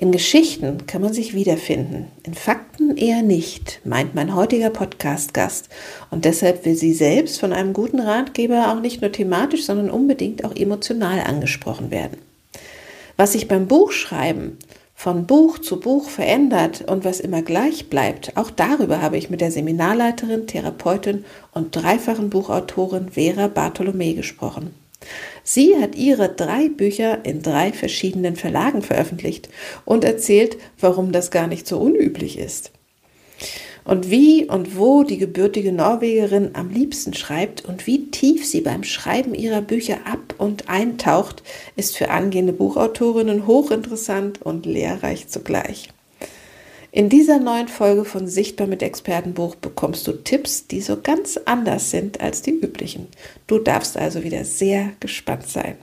In Geschichten kann man sich wiederfinden, in Fakten eher nicht, meint mein heutiger Podcast-Gast. Und deshalb will sie selbst von einem guten Ratgeber auch nicht nur thematisch, sondern unbedingt auch emotional angesprochen werden. Was sich beim Buchschreiben von Buch zu Buch verändert und was immer gleich bleibt, auch darüber habe ich mit der Seminarleiterin, Therapeutin und dreifachen Buchautorin Vera Bartholomä gesprochen. Sie hat ihre drei Bücher in drei verschiedenen Verlagen veröffentlicht und erzählt, warum das gar nicht so unüblich ist. Und wie und wo die gebürtige Norwegerin am liebsten schreibt und wie tief sie beim Schreiben ihrer Bücher ab und eintaucht, ist für angehende Buchautorinnen hochinteressant und lehrreich zugleich. In dieser neuen Folge von Sichtbar mit Expertenbuch bekommst du Tipps, die so ganz anders sind als die üblichen. Du darfst also wieder sehr gespannt sein.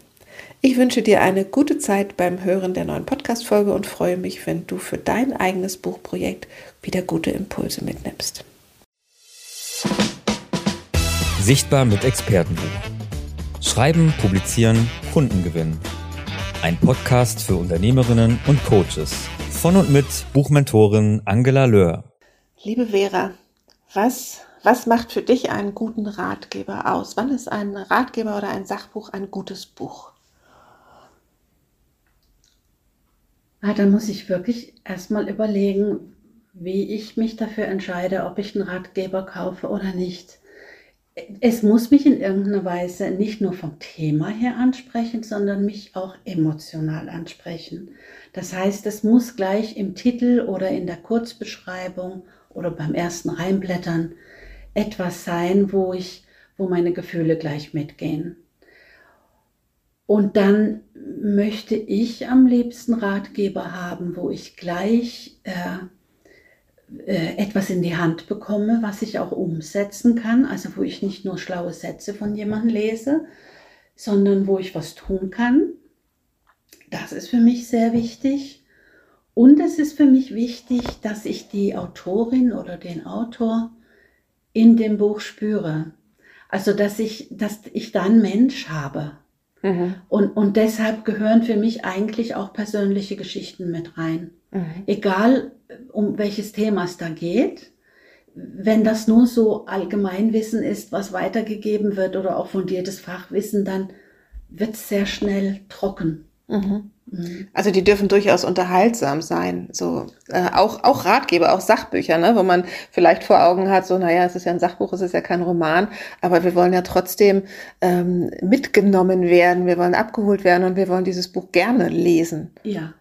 Ich wünsche dir eine gute Zeit beim Hören der neuen Podcast-Folge und freue mich, wenn du für dein eigenes Buchprojekt wieder gute Impulse mitnimmst. Sichtbar mit Expertenbuch. Schreiben, publizieren, Kunden gewinnen. Ein Podcast für Unternehmerinnen und Coaches von und mit Buchmentorin Angela Löhr. Liebe Vera, was, was macht für dich einen guten Ratgeber aus? Wann ist ein Ratgeber oder ein Sachbuch ein gutes Buch? Ah, da muss ich wirklich erstmal überlegen, wie ich mich dafür entscheide, ob ich einen Ratgeber kaufe oder nicht. Es muss mich in irgendeiner Weise nicht nur vom Thema her ansprechen, sondern mich auch emotional ansprechen. Das heißt, es muss gleich im Titel oder in der Kurzbeschreibung oder beim ersten Reinblättern etwas sein, wo ich, wo meine Gefühle gleich mitgehen. Und dann möchte ich am liebsten Ratgeber haben, wo ich gleich äh, etwas in die Hand bekomme, was ich auch umsetzen kann, also wo ich nicht nur schlaue Sätze von jemandem lese, sondern wo ich was tun kann. Das ist für mich sehr wichtig. Und es ist für mich wichtig, dass ich die Autorin oder den Autor in dem Buch spüre. Also, dass ich, dass ich da einen Mensch habe. Mhm. Und, und deshalb gehören für mich eigentlich auch persönliche Geschichten mit rein. Mhm. Egal, um welches Thema es da geht. Wenn das nur so Allgemeinwissen ist, was weitergegeben wird oder auch fundiertes Fachwissen, dann wird es sehr schnell trocken. Mhm. Mhm. Also die dürfen durchaus unterhaltsam sein, so äh, auch auch Ratgeber, auch Sachbücher, ne, wo man vielleicht vor Augen hat, so naja, es ist ja ein Sachbuch, es ist ja kein Roman, aber wir wollen ja trotzdem ähm, mitgenommen werden, wir wollen abgeholt werden und wir wollen dieses Buch gerne lesen. Ja,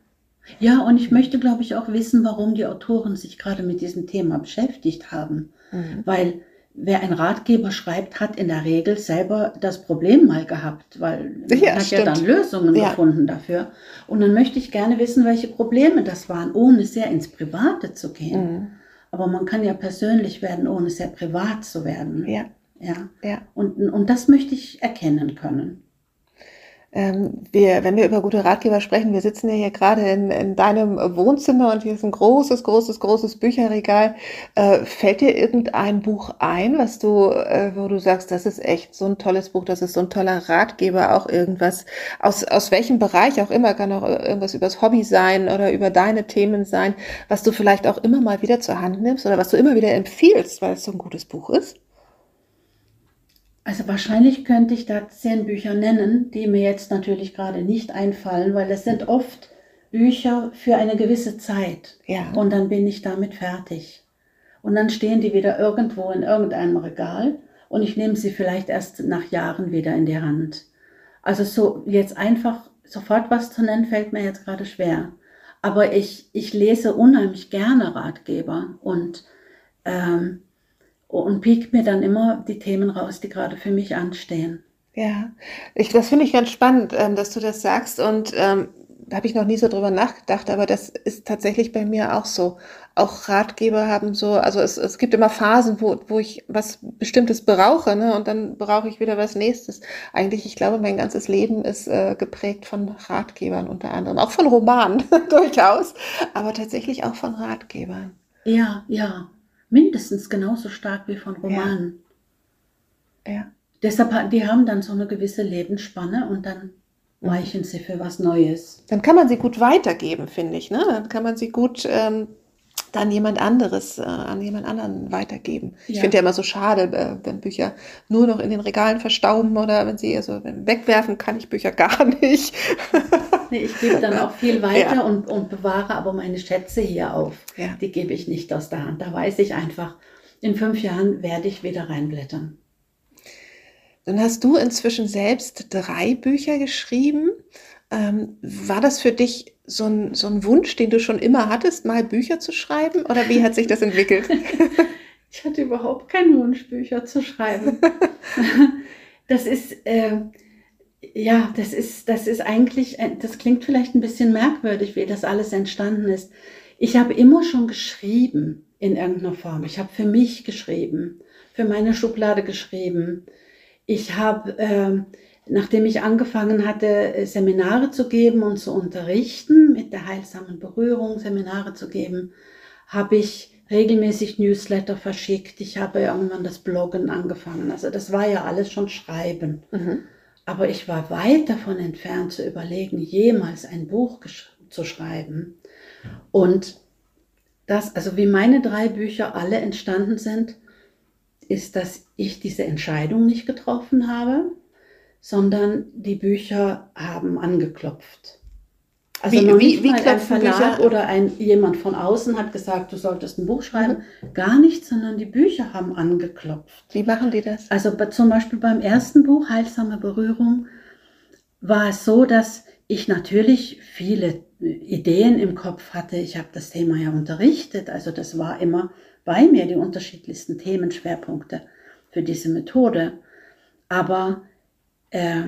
ja, und ich möchte, glaube ich, auch wissen, warum die Autoren sich gerade mit diesem Thema beschäftigt haben. Mhm. Weil wer ein Ratgeber schreibt, hat in der Regel selber das Problem mal gehabt, weil ja, man hat stimmt. ja dann Lösungen ja. gefunden dafür. Und dann möchte ich gerne wissen, welche Probleme das waren, ohne sehr ins Private zu gehen. Mhm. Aber man kann ja persönlich werden, ohne sehr privat zu werden. Ja. Ja. ja. Und, und das möchte ich erkennen können. Ähm, wir, wenn wir über gute Ratgeber sprechen, wir sitzen ja hier gerade in, in deinem Wohnzimmer und hier ist ein großes, großes, großes Bücherregal. Äh, fällt dir irgendein Buch ein, was du, äh, wo du sagst, das ist echt so ein tolles Buch, das ist so ein toller Ratgeber, auch irgendwas, aus, aus welchem Bereich auch immer, kann auch irgendwas übers Hobby sein oder über deine Themen sein, was du vielleicht auch immer mal wieder zur Hand nimmst oder was du immer wieder empfiehlst, weil es so ein gutes Buch ist? Also wahrscheinlich könnte ich da zehn Bücher nennen, die mir jetzt natürlich gerade nicht einfallen, weil es sind oft Bücher für eine gewisse Zeit. Ja. Und dann bin ich damit fertig. Und dann stehen die wieder irgendwo in irgendeinem Regal und ich nehme sie vielleicht erst nach Jahren wieder in die Hand. Also so jetzt einfach sofort was zu nennen, fällt mir jetzt gerade schwer. Aber ich, ich lese unheimlich gerne Ratgeber und ähm, und piekt mir dann immer die Themen raus, die gerade für mich anstehen. Ja, ich, das finde ich ganz spannend, ähm, dass du das sagst und ähm, da habe ich noch nie so drüber nachgedacht, aber das ist tatsächlich bei mir auch so. Auch Ratgeber haben so, also es, es gibt immer Phasen, wo, wo ich was Bestimmtes brauche, ne? Und dann brauche ich wieder was Nächstes. Eigentlich, ich glaube, mein ganzes Leben ist äh, geprägt von Ratgebern unter anderem, auch von Romanen durchaus, aber tatsächlich auch von Ratgebern. Ja, ja mindestens genauso stark wie von Romanen. Ja. ja. Deshalb, die haben dann so eine gewisse Lebensspanne und dann weichen sie für was Neues. Dann kann man sie gut weitergeben, finde ich. Ne? Dann kann man sie gut ähm, dann jemand anderes, äh, an jemand anderen weitergeben. Ich Ja. finde ja immer so schade, äh, wenn Bücher nur noch in den Regalen verstauben oder wenn sie also wegwerfen, kann ich Bücher gar nicht. Nee, ich gebe dann auch viel weiter Ja. und, und bewahre aber meine Schätze hier auf. Ja. Die gebe ich nicht aus der Hand. Da weiß ich einfach, in fünf Jahren werde ich wieder reinblättern. Dann hast du inzwischen selbst drei Bücher geschrieben. Ähm, war das für dich so ein, so ein Wunsch, den du schon immer hattest, mal Bücher zu schreiben? Oder wie hat sich das entwickelt? Ich hatte überhaupt keinen Wunsch, Bücher zu schreiben. das ist, äh, ja, das ist, das ist eigentlich, ein- das klingt vielleicht ein bisschen merkwürdig, wie das alles entstanden ist. Ich habe immer schon geschrieben in irgendeiner Form. Ich habe für mich geschrieben, für meine Schublade geschrieben. Ich habe, ähm, nachdem ich angefangen hatte, äh, Seminare zu geben und zu unterrichten, mit der heilsamen Berührung Seminare zu geben, habe ich regelmäßig Newsletter verschickt. Ich habe irgendwann das Bloggen angefangen. Also das war ja alles schon Schreiben. Mhm. Aber ich war weit davon entfernt zu überlegen, jemals ein Buch zu schreiben. Und das, also wie meine drei Bücher alle entstanden sind, ist, dass ich diese Entscheidung nicht getroffen habe, sondern die Bücher haben angeklopft. Also Wie- noch wie- nicht wie mal ein Verlag Bücher? oder ein, jemand von außen hat gesagt, du solltest ein Buch schreiben. Gar nicht, sondern die Bücher haben angeklopft. Wie machen die das? Also zum Beispiel beim ersten Buch, Heilsame Berührung, war es so, dass ich natürlich viele Ideen im Kopf hatte. Ich habe das Thema ja unterrichtet, also das war immer bei mir, die unterschiedlichsten Themenschwerpunkte für diese Methode. Aber äh,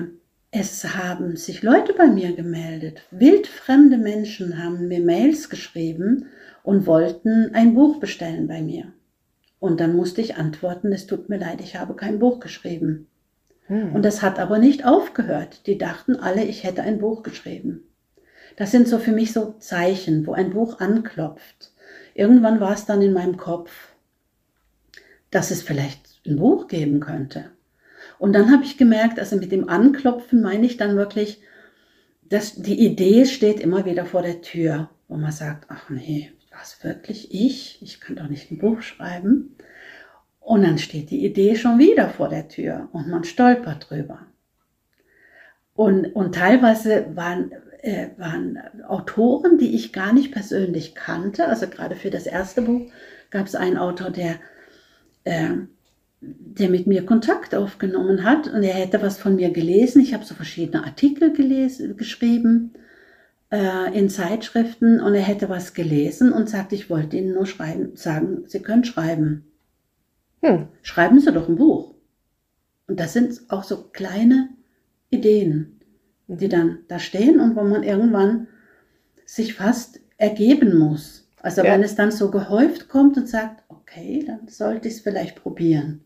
es haben sich Leute bei mir gemeldet. Wildfremde Menschen haben mir Mails geschrieben und wollten ein Buch bestellen bei mir. Und dann musste ich antworten, es tut mir leid, ich habe kein Buch geschrieben. Hm. Und das hat aber nicht aufgehört. Die dachten alle, ich hätte ein Buch geschrieben. Das sind so für mich so Zeichen, wo ein Buch anklopft. Irgendwann war es dann in meinem Kopf, dass es vielleicht ein Buch geben könnte. Und dann habe ich gemerkt, also mit dem Anklopfen meine ich dann wirklich, dass die Idee steht immer wieder vor der Tür, wo man sagt, ach nee, was wirklich ich? Ich kann doch nicht ein Buch schreiben. Und dann steht die Idee schon wieder vor der Tür und man stolpert drüber. Und, und teilweise waren, äh, waren Autoren, die ich gar nicht persönlich kannte. Also gerade für das erste Buch gab es einen Autor, der, äh, der mit mir Kontakt aufgenommen hat und er hätte was von mir gelesen. Ich habe so verschiedene Artikel gelesen, geschrieben äh, in Zeitschriften und er hätte was gelesen und sagt, ich wollte Ihnen nur schreiben, sagen, Sie können schreiben Hm. schreiben Sie doch ein Buch. Und das sind auch so kleine Ideen, die dann da stehen und wo man irgendwann sich fast ergeben muss. Also Ja. wenn es dann so gehäuft kommt und sagt, okay, dann sollte ich es vielleicht probieren.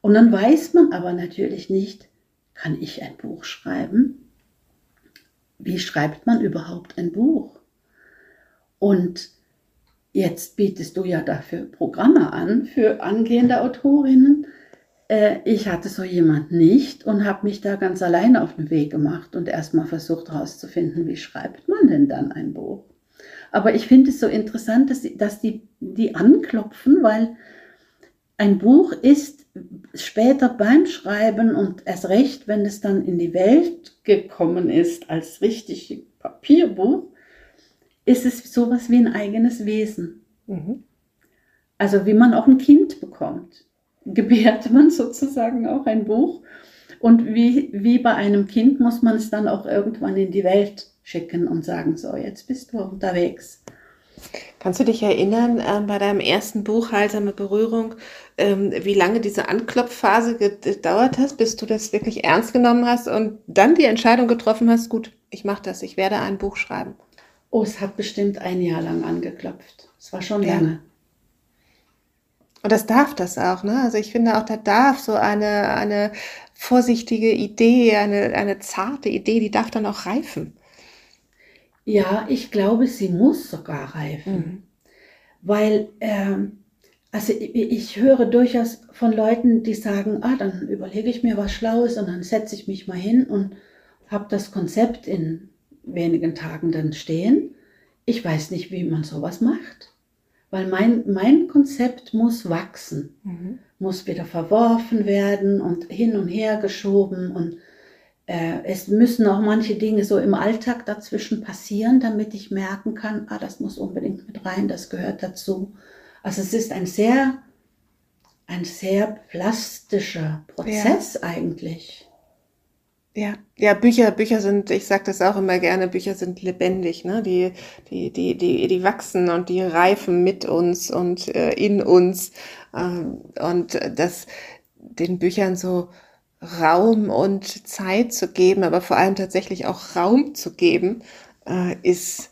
Und dann weiß man aber natürlich nicht, kann ich ein Buch schreiben? Wie schreibt man überhaupt ein Buch? Und Jetzt bietest du ja dafür Programme an für angehende Autorinnen. Äh, ich hatte so jemand nicht und habe mich da ganz alleine auf den Weg gemacht und erstmal versucht herauszufinden, wie schreibt man denn dann ein Buch. Aber ich finde es so interessant, dass, dass die, die anklopfen, weil ein Buch ist später beim Schreiben und erst recht, wenn es dann in die Welt gekommen ist als richtig Papierbuch, ist es sowas wie ein eigenes Wesen. Mhm. Also wie man auch ein Kind bekommt, gebärt man sozusagen auch ein Buch. Und wie, wie bei einem Kind muss man es dann auch irgendwann in die Welt schicken und sagen, so, jetzt bist du unterwegs. Kannst du dich erinnern, ähm, bei deinem ersten Buch, Heilsame Berührung, ähm, wie lange diese Anklopfphase gedauert hast, bis du das wirklich ernst genommen hast und dann die Entscheidung getroffen hast, gut, ich mache das, ich werde ein Buch schreiben. Oh, es hat bestimmt ein Jahr lang angeklopft. Es war schon Ja. lange. Und das darf das auch, ne? Also ich finde auch, da darf so eine, eine vorsichtige Idee, eine, eine zarte Idee, die darf dann auch reifen. Ja, ich glaube, sie muss sogar reifen. Mhm. Weil, ähm, also ich, ich höre durchaus von Leuten, die sagen, ah, dann überlege ich mir was Schlaues und dann setze ich mich mal hin und, habe das Konzept in wenigen Tagen dann stehen. Ich weiß nicht, wie man sowas macht, weil mein, mein Konzept muss wachsen, mhm. muss wieder verworfen werden und hin und her geschoben und äh, es müssen auch manche Dinge so im Alltag dazwischen passieren, damit ich merken kann, ah, das muss unbedingt mit rein, das gehört dazu. Also es ist ein sehr, ein sehr plastischer Prozess ja. eigentlich. Ja, ja, Bücher, Bücher sind, ich sage das auch immer gerne, Bücher sind lebendig, ne? Die, die, die, die, die wachsen und die reifen mit uns und äh, in uns. Ähm, und das den Büchern so Raum und Zeit zu geben, aber vor allem tatsächlich auch Raum zu geben, äh, ist,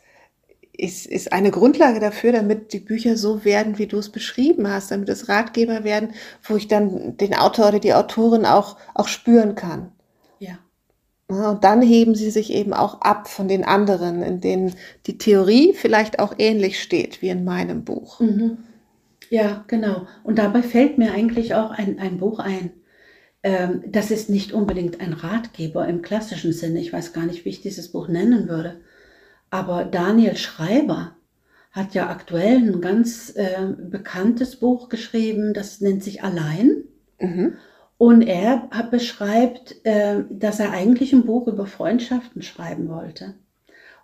ist, ist eine Grundlage dafür, damit die Bücher so werden, wie du es beschrieben hast, damit es Ratgeber werden, wo ich dann den Autor oder die Autorin auch, auch spüren kann. Ja. Und dann heben sie sich eben auch ab von den anderen, in denen die Theorie vielleicht auch ähnlich steht wie in meinem Buch. Mhm. Ja, genau. Und dabei fällt mir eigentlich auch ein, ein Buch ein. Ähm, das ist nicht unbedingt ein Ratgeber im klassischen Sinne. Ich weiß gar nicht, wie ich dieses Buch nennen würde. Aber Daniel Schreiber hat ja aktuell ein ganz äh, bekanntes Buch geschrieben, das nennt sich Allein. Mhm. Und er beschreibt, äh, dass er eigentlich ein Buch über Freundschaften schreiben wollte.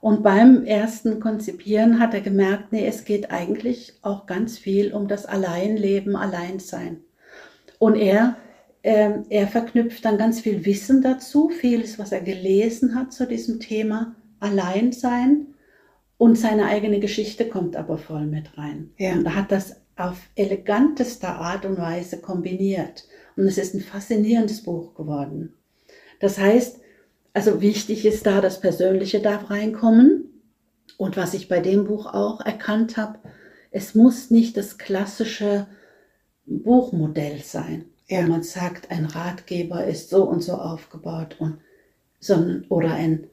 Und beim ersten Konzipieren hat er gemerkt, nee, es geht eigentlich auch ganz viel um das Alleinleben, Alleinsein. Und er, äh, er verknüpft dann ganz viel Wissen dazu, vieles, was er gelesen hat zu diesem Thema Alleinsein. Und seine eigene Geschichte kommt aber voll mit rein. Ja. Und er hat das auf elegantester Art und Weise kombiniert. Und es ist ein faszinierendes Buch geworden. Das heißt, also wichtig ist da, das Persönliche darf reinkommen. Und was ich bei dem Buch auch erkannt habe, es muss nicht das klassische Buchmodell sein, ja. wo man sagt, ein Ratgeber ist so und so aufgebaut und sondern oder ein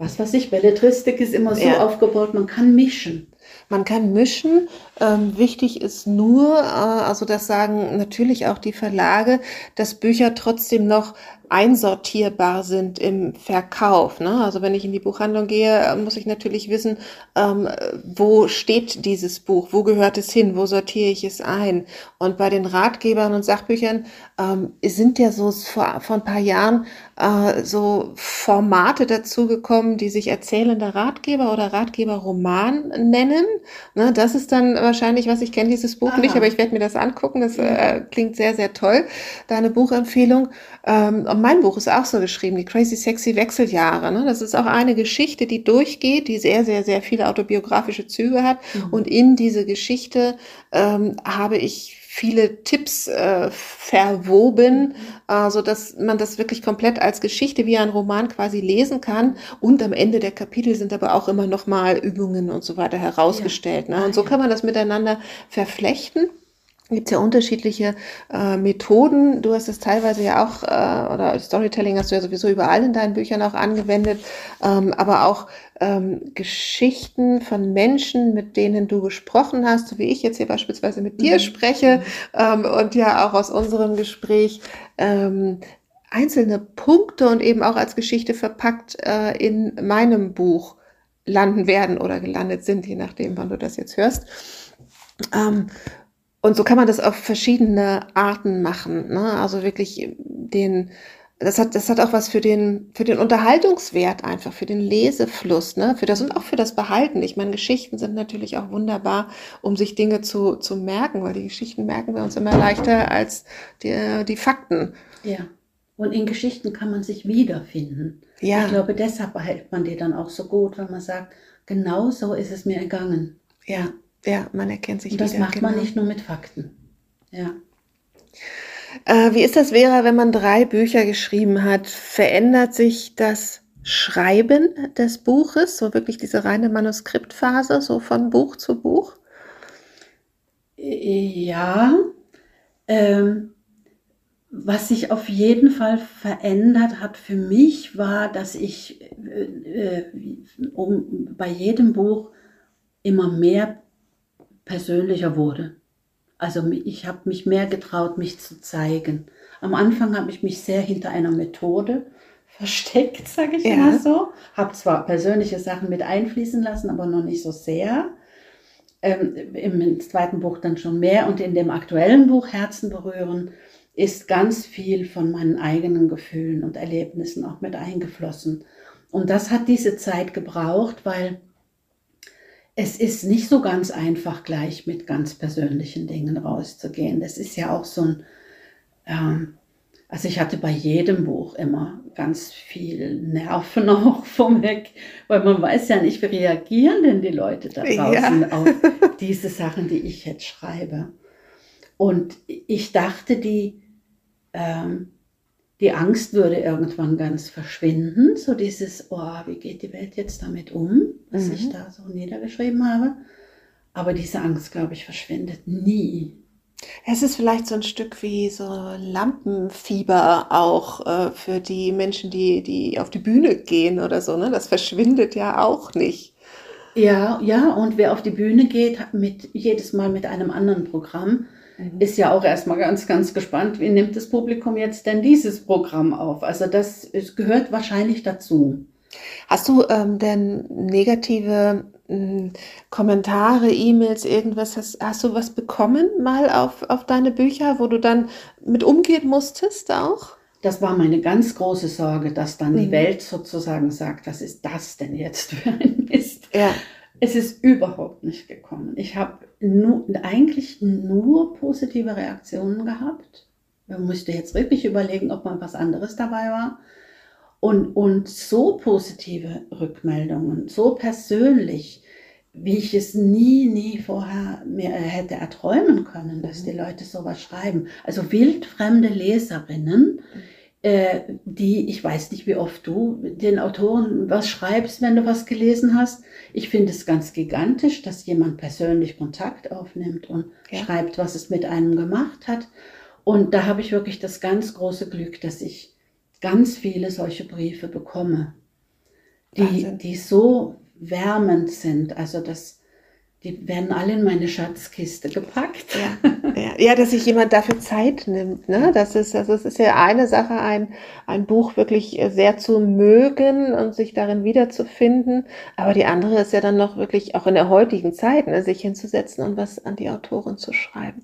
was weiß ich, Belletristik ist immer so ja. aufgebaut, man kann mischen. Man kann mischen. Ähm, wichtig ist nur, äh, also das sagen natürlich auch die Verlage, dass Bücher trotzdem noch einsortierbar sind im Verkauf. Ne? Also wenn ich in die Buchhandlung gehe, muss ich natürlich wissen, ähm, wo steht dieses Buch, wo gehört es hin, wo sortiere ich es ein. Und bei den Ratgebern und Sachbüchern ähm, sind ja so vor, vor ein paar Jahren äh, so Formate dazugekommen, die sich erzählender Ratgeber oder Ratgeberroman nennen. Ne? Das ist dann wahrscheinlich, was ich kenne dieses Buch Aha. nicht, aber ich werde mir das angucken. Das äh, klingt sehr, sehr toll. Deine Buchempfehlung. Ähm, und mein Buch ist auch so geschrieben, die Crazy Sexy Wechseljahre. Ne? Das ist auch eine Geschichte, die durchgeht, die sehr, sehr, sehr viele autobiografische Züge hat. Mhm. Und in diese Geschichte ähm, habe ich viele Tipps äh, verwoben, äh, so dass man das wirklich komplett als Geschichte wie ein Roman quasi lesen kann. Und am Ende der Kapitel sind aber auch immer noch mal Übungen und so weiter herausgestellt. Ja. Ne? Und so kann man das miteinander verflechten gibt ja unterschiedliche äh, Methoden. Du hast es teilweise ja auch, äh, oder Storytelling hast du ja sowieso überall in deinen Büchern auch angewendet, ähm, aber auch ähm, Geschichten von Menschen, mit denen du gesprochen hast, so wie ich jetzt hier beispielsweise mit dir mhm. spreche ähm, und ja auch aus unserem Gespräch ähm, einzelne Punkte und eben auch als Geschichte verpackt äh, in meinem Buch landen werden oder gelandet sind, je nachdem, wann du das jetzt hörst. Ähm, und so kann man das auf verschiedene Arten machen. Ne? Also wirklich den, das hat, das hat auch was für den, für den Unterhaltungswert einfach, für den Lesefluss, ne? Für das und auch für das Behalten. Ich meine, Geschichten sind natürlich auch wunderbar, um sich Dinge zu, zu merken, weil die Geschichten merken wir uns immer leichter als die, die Fakten. Ja. Und in Geschichten kann man sich wiederfinden. Ja. Ich glaube, deshalb behält man die dann auch so gut, wenn man sagt, genau so ist es mir ergangen. Ja. Ja, man erkennt sich Und das wieder. Das macht genau. man nicht nur mit Fakten. Ja. Äh, wie ist das, Vera, wenn man drei Bücher geschrieben hat? Verändert sich das Schreiben des Buches, so wirklich diese reine Manuskriptphase, so von Buch zu Buch? Ja. Ähm, was sich auf jeden Fall verändert hat für mich, war, dass ich äh, äh um, bei jedem Buch immer mehr persönlicher wurde. Also ich habe mich mehr getraut, mich zu zeigen. Am Anfang habe ich mich sehr hinter einer Methode versteckt, sage ich ja. mal so. Habe zwar persönliche Sachen mit einfließen lassen, aber noch nicht so sehr. Ähm, Im zweiten Buch dann schon mehr und in dem aktuellen Buch Herzen berühren ist ganz viel von meinen eigenen Gefühlen und Erlebnissen auch mit eingeflossen. Und das hat diese Zeit gebraucht, weil es ist nicht so ganz einfach, gleich mit ganz persönlichen Dingen rauszugehen. Das ist ja auch so ein, ähm, also ich hatte bei jedem Buch immer ganz viel Nerven auch vom Weg, weil man weiß ja nicht, wie reagieren denn die Leute da draußen ja. auf diese Sachen, die ich jetzt schreibe. Und ich dachte, die, ähm, die Angst würde irgendwann ganz verschwinden, so dieses, oh, wie geht die Welt jetzt damit um, was mhm. ich da so niedergeschrieben habe. Aber diese Angst, glaube ich, verschwindet nie. Es ist vielleicht so ein Stück wie so Lampenfieber auch äh, für die Menschen, die, die auf die Bühne gehen oder so. Ne? Das verschwindet ja auch nicht. Ja, ja, und wer auf die Bühne geht, mit, jedes Mal mit einem anderen Programm, mhm. ist ja auch erstmal ganz, ganz gespannt, wie nimmt das Publikum jetzt denn dieses Programm auf? Also das gehört wahrscheinlich dazu. Hast du ähm, denn negative äh, Kommentare, E-Mails, irgendwas? Hast, hast du was bekommen mal auf, auf deine Bücher, wo du dann mit umgehen musstest auch? Das war meine ganz große Sorge, dass dann mhm. die Welt sozusagen sagt, was ist das denn jetzt für ein Mist? Ja. Es ist überhaupt nicht gekommen. Ich habe nur, eigentlich nur positive Reaktionen gehabt. Man musste jetzt wirklich überlegen, ob mal was anderes dabei war. Und, und so positive Rückmeldungen, so persönlich, wie ich es nie, nie vorher mir hätte erträumen können, dass die Leute sowas schreiben. Also wildfremde Leserinnen, äh, die, ich weiß nicht, wie oft du den Autoren was schreibst, wenn du was gelesen hast. Ich finde es ganz gigantisch, dass jemand persönlich Kontakt aufnimmt und ja. schreibt, was es mit einem gemacht hat. Und da habe ich wirklich das ganz große Glück, dass ich ganz viele solche Briefe bekomme, die, die so wärmend sind. Also das, die werden alle in meine Schatzkiste gepackt. Ja, ja, ja, dass sich jemand dafür Zeit nimmt. Ne? Das, ist, das ist ja eine Sache, ein, ein Buch wirklich sehr zu mögen und sich darin wiederzufinden. Aber die andere ist ja dann noch wirklich auch in der heutigen Zeit, ne, sich hinzusetzen und was an die Autorin zu schreiben.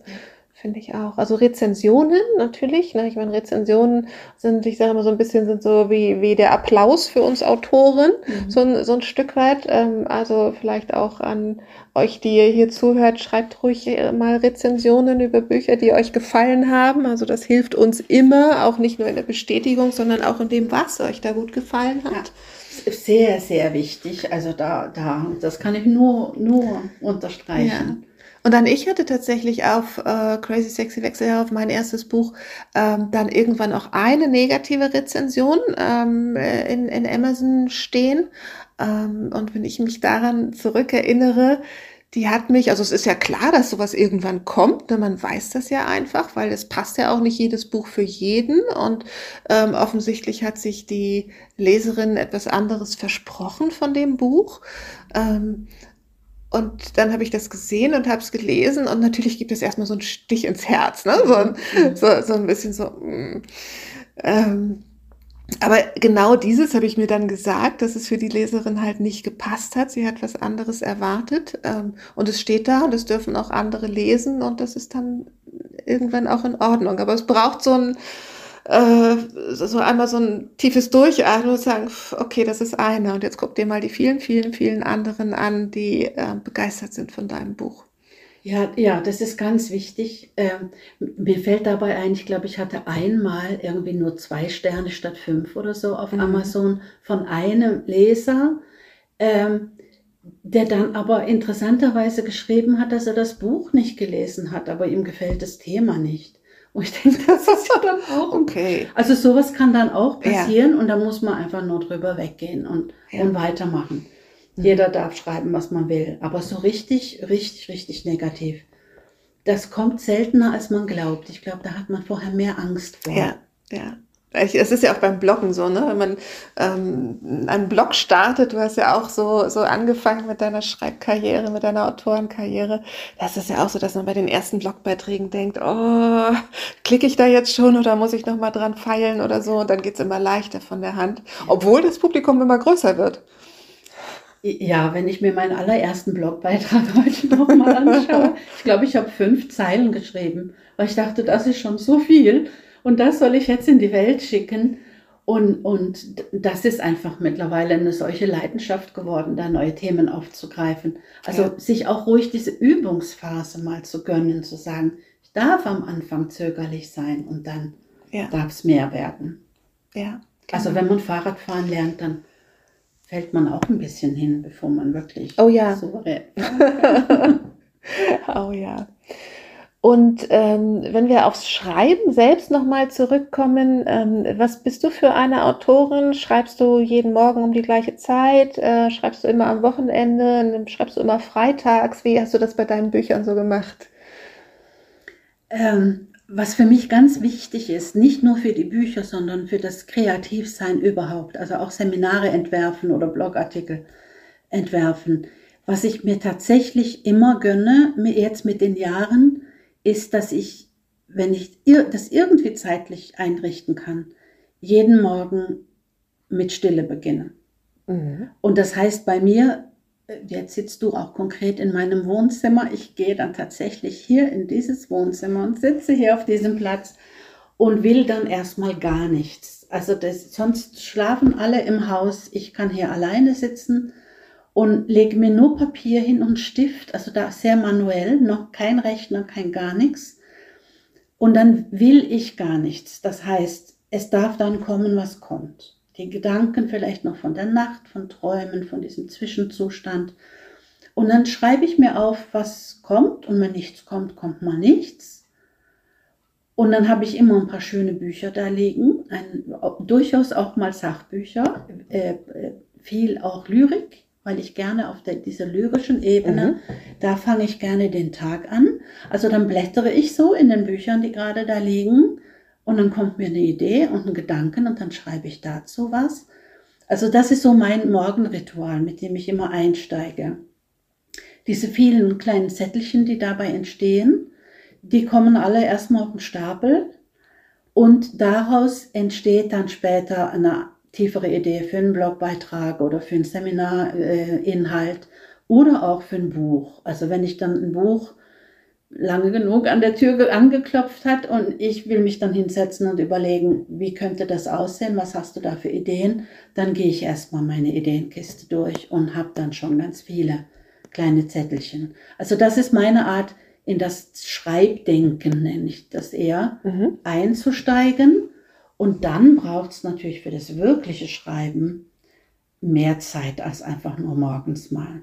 Finde ich auch. Also Rezensionen natürlich. Ne? Ich meine, Rezensionen sind, ich sage immer so ein bisschen, sind so wie, wie der Applaus für uns Autoren, mhm. so, ein, so ein Stück weit. Ähm, also vielleicht auch an euch, die ihr hier zuhört, schreibt ruhig mal Rezensionen über Bücher, die euch gefallen haben. Also das hilft uns immer, auch nicht nur in der Bestätigung, sondern auch in dem, was euch da gut gefallen hat. Ja, sehr, sehr wichtig. Also da, da, das kann ich nur, nur unterstreichen. Ja. Und dann ich hatte tatsächlich auf äh, Crazy Sexy Wechsel, auf mein erstes Buch, ähm, dann irgendwann auch eine negative Rezension ähm, äh, in, in Amazon stehen. Ähm, und wenn ich mich daran zurückerinnere, die hat mich, also es ist ja klar, dass sowas irgendwann kommt, ne? man weiß das ja einfach, weil es passt ja auch nicht jedes Buch für jeden und ähm, offensichtlich hat sich die Leserin etwas anderes versprochen von dem Buch. Ähm, und dann habe ich das gesehen und habe es gelesen und natürlich gibt es erstmal so einen Stich ins Herz, ne? so, ein, mhm. so, so ein bisschen so. Mm, ähm, aber genau dieses habe ich mir dann gesagt, dass es für die Leserin halt nicht gepasst hat. Sie hat was anderes erwartet ähm, und es steht da und es dürfen auch andere lesen und das ist dann irgendwann auch in Ordnung. Aber es braucht so ein äh, so einmal so ein tiefes Durchatmen und sagen, okay, das ist eine. Und jetzt guck dir mal die vielen, vielen, vielen anderen an, die äh, begeistert sind von deinem Buch. Ja, ja, das ist ganz wichtig. Ähm, mir fällt dabei ein, ich glaube, ich hatte einmal irgendwie nur zwei Sterne statt fünf oder so auf mhm. Amazon von einem Leser, ähm, der dann aber interessanterweise geschrieben hat, dass er das Buch nicht gelesen hat, aber ihm gefällt das Thema nicht. Und ich denke, das ist ja dann auch okay. Also sowas kann dann auch passieren ja. und da muss man einfach nur drüber weggehen und, ja. und weitermachen. Mhm. Jeder darf schreiben, was man will. Aber so richtig, richtig, richtig negativ. Das kommt seltener, als man glaubt. Ich glaube, da hat man vorher mehr Angst vor. Ja, ja. Es ist ja auch beim Bloggen so, ne? Wenn man ähm, einen Blog startet, du hast ja auch so, so angefangen mit deiner Schreibkarriere, mit deiner Autorenkarriere. Das ist ja auch so, dass man bei den ersten Blogbeiträgen denkt, oh, klicke ich da jetzt schon oder muss ich nochmal dran feilen oder so? Und dann geht's immer leichter von der Hand, obwohl das Publikum immer größer wird. Ja, wenn ich mir meinen allerersten Blogbeitrag heute nochmal anschaue, ich glaube, ich habe fünf Zeilen geschrieben, weil ich dachte, das ist schon so viel. Und das soll ich jetzt in die Welt schicken. Und, und das ist einfach mittlerweile eine solche Leidenschaft geworden, da neue Themen aufzugreifen. Also ja. sich auch ruhig diese Übungsphase mal zu gönnen, zu sagen, ich darf am Anfang zögerlich sein und dann ja. darf es mehr werden. Ja, genau. Also wenn man Fahrradfahren lernt, dann fällt man auch ein bisschen hin, bevor man wirklich oh ja. souverän. oh ja. Und ähm, wenn wir aufs Schreiben selbst nochmal zurückkommen, ähm, was bist du für eine Autorin? Schreibst du jeden Morgen um die gleiche Zeit? Äh, schreibst du immer am Wochenende? Schreibst du immer freitags? Wie hast du das bei deinen Büchern so gemacht? Ähm, was für mich ganz wichtig ist, nicht nur für die Bücher, sondern für das Kreativsein überhaupt, also auch Seminare entwerfen oder Blogartikel entwerfen. Was ich mir tatsächlich immer gönne, jetzt mit den Jahren, ist, dass ich, wenn ich das irgendwie zeitlich einrichten kann, jeden Morgen mit Stille beginne. Mhm. Und das heißt bei mir, jetzt sitzt du auch konkret in meinem Wohnzimmer. Ich gehe dann tatsächlich hier in dieses Wohnzimmer und sitze hier auf diesem Platz und will dann erstmal gar nichts. Also das, sonst schlafen alle im Haus. Ich kann hier alleine sitzen und lege mir nur Papier hin und Stift, also da sehr manuell, noch kein Rechner, kein gar nichts. Und dann will ich gar nichts. Das heißt, es darf dann kommen, was kommt. Die Gedanken vielleicht noch von der Nacht, von Träumen, von diesem Zwischenzustand. Und dann schreibe ich mir auf, was kommt. Und wenn nichts kommt, kommt mal nichts. Und dann habe ich immer ein paar schöne Bücher da liegen, ein, durchaus auch mal Sachbücher, äh, äh viel auch Lyrik weil ich gerne auf der, dieser lyrischen Ebene, mhm. da fange ich gerne den Tag an. Also dann blättere ich so in den Büchern, die gerade da liegen und dann kommt mir eine Idee und ein Gedanken und dann schreibe ich dazu was. Also das ist so mein Morgenritual, mit dem ich immer einsteige. Diese vielen kleinen Zettelchen, die dabei entstehen, die kommen alle erstmal auf den Stapel und daraus entsteht dann später eine tiefere Idee für einen Blogbeitrag oder für einen Seminarinhalt oder auch für ein Buch. Also wenn ich dann ein Buch lange genug an der Tür angeklopft hat und ich will mich dann hinsetzen und überlegen, wie könnte das aussehen, was hast du da für Ideen, dann gehe ich erstmal meine Ideenkiste durch und habe dann schon ganz viele kleine Zettelchen. Also das ist meine Art, in das Schreibdenken, nenne ich das eher, mhm. einzusteigen und dann braucht es natürlich für das wirkliche Schreiben mehr Zeit als einfach nur morgens mal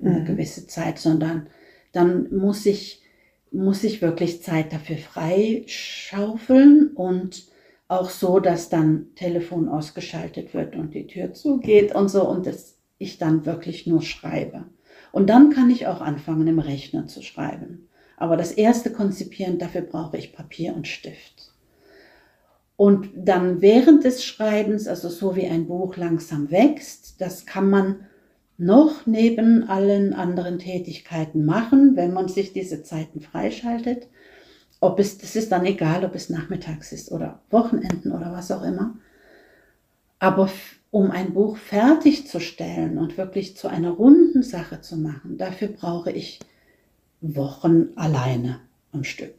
eine mhm. gewisse Zeit, sondern dann muss ich, muss ich wirklich Zeit dafür freischaufeln und auch so, dass dann Telefon ausgeschaltet wird und die Tür zugeht und so und dass ich dann wirklich nur schreibe. Und dann kann ich auch anfangen, im Rechner zu schreiben. Aber das erste Konzipieren, dafür brauche ich Papier und Stift. Und dann während des Schreibens, also so wie ein Buch langsam wächst, das kann man noch neben allen anderen Tätigkeiten machen, wenn man sich diese Zeiten freischaltet. Ob es, das ist dann egal, ob es nachmittags ist oder Wochenenden oder was auch immer. Aber um ein Buch fertigzustellen und wirklich zu einer runden Sache zu machen, dafür brauche ich Wochen alleine am Stück.